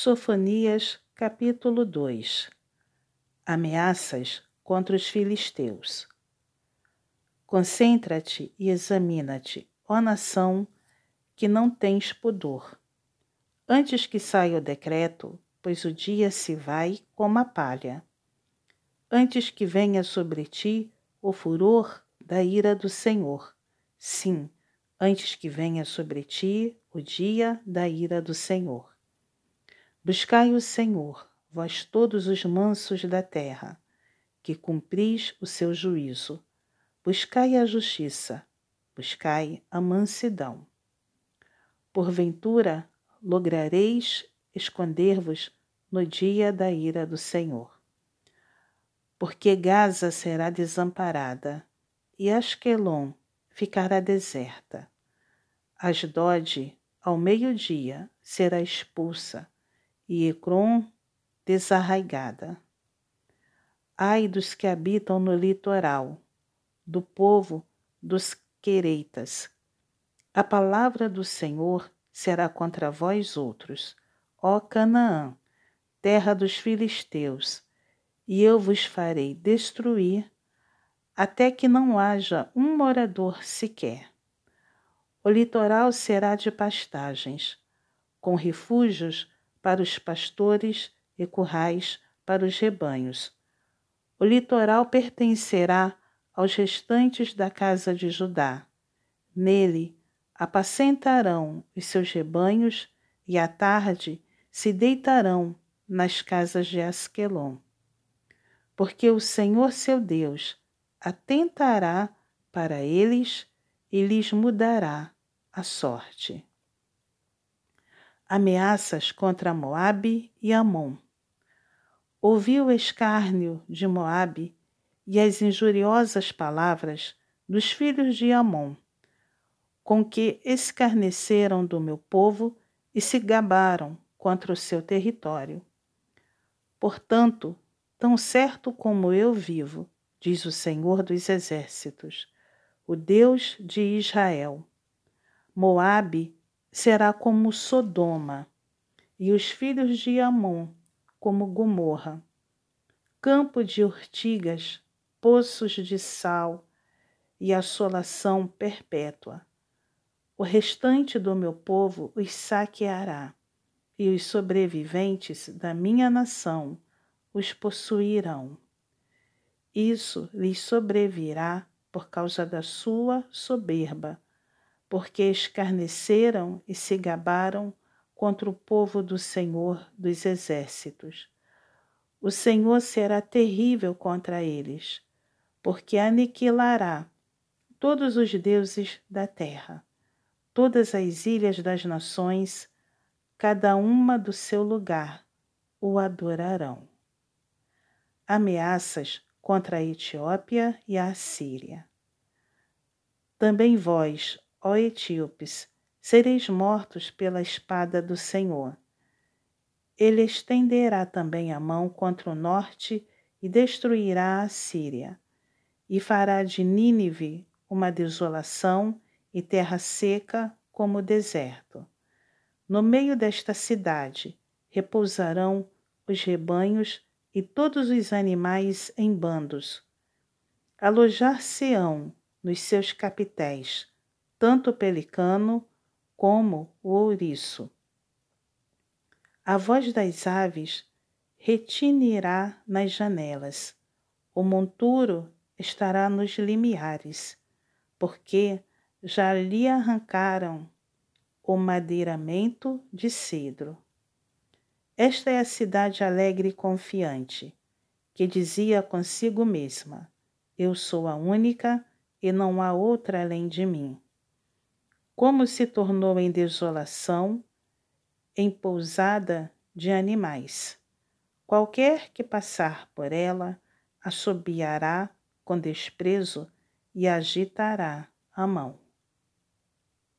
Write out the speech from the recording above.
Sofonias, capítulo 2 Ameaças contra os filisteus. Concentra-te e examina-te, ó nação, que não tens pudor. Antes que saia o decreto, pois o dia se vai como a palha. Antes que venha sobre ti o furor da ira do Senhor. Sim, antes que venha sobre ti o dia da ira do Senhor. Buscai o Senhor, vós todos os mansos da terra, que cumpris o seu juízo. Buscai a justiça, buscai a mansidão. Porventura, lograreis esconder-vos no dia da ira do Senhor. Porque Gaza será desamparada e Asquelon ficará deserta. Asdod, ao meio-dia, será expulsa e Ecrom desarraigada. Ai dos que habitam no litoral, do povo dos quereitas. A palavra do Senhor será contra vós outros, ó Canaã, terra dos filisteus, e eu vos farei destruir até que não haja um morador sequer. O litoral será de pastagens, com refúgios para os pastores e currais para os rebanhos. O litoral pertencerá aos restantes da casa de Judá. Nele apacentarão os seus rebanhos e à tarde se deitarão nas casas de Asquelon. Porque o Senhor seu Deus atentará para eles e lhes mudará a sorte ameaças contra Moabe e Amon. Ouviu o escárnio de Moabe e as injuriosas palavras dos filhos de Amon, com que escarneceram do meu povo e se gabaram contra o seu território. Portanto, tão certo como eu vivo, diz o Senhor dos Exércitos, o Deus de Israel, Moabe será como Sodoma, e os filhos de Amon como Gomorra. Campo de urtigas, poços de sal e assolação perpétua. O restante do meu povo os saqueará, e os sobreviventes da minha nação os possuirão. Isso lhes sobrevirá por causa da sua soberba porque escarneceram e se gabaram contra o povo do Senhor dos exércitos. O Senhor será terrível contra eles, porque aniquilará todos os deuses da terra, todas as ilhas das nações, cada uma do seu lugar, o adorarão. Ameaças contra a Etiópia e a Assíria. Também vós, ó etíopes, sereis mortos pela espada do Senhor. Ele estenderá também a mão contra o norte e destruirá a Síria, e fará de Nínive uma desolação e terra seca como o deserto. No meio desta cidade repousarão os rebanhos e todos os animais em bandos. Alojar-se-ão nos seus capitéis, tanto o pelicano como o ouriço. A voz das aves retinirá nas janelas, o monturo estará nos limiares, porque já lhe arrancaram o madeiramento de cedro. Esta é a cidade alegre e confiante, que dizia consigo mesma: Eu sou a única e não há outra além de mim como se tornou em desolação, em pousada de animais. Qualquer que passar por ela assobiará com desprezo e agitará a mão.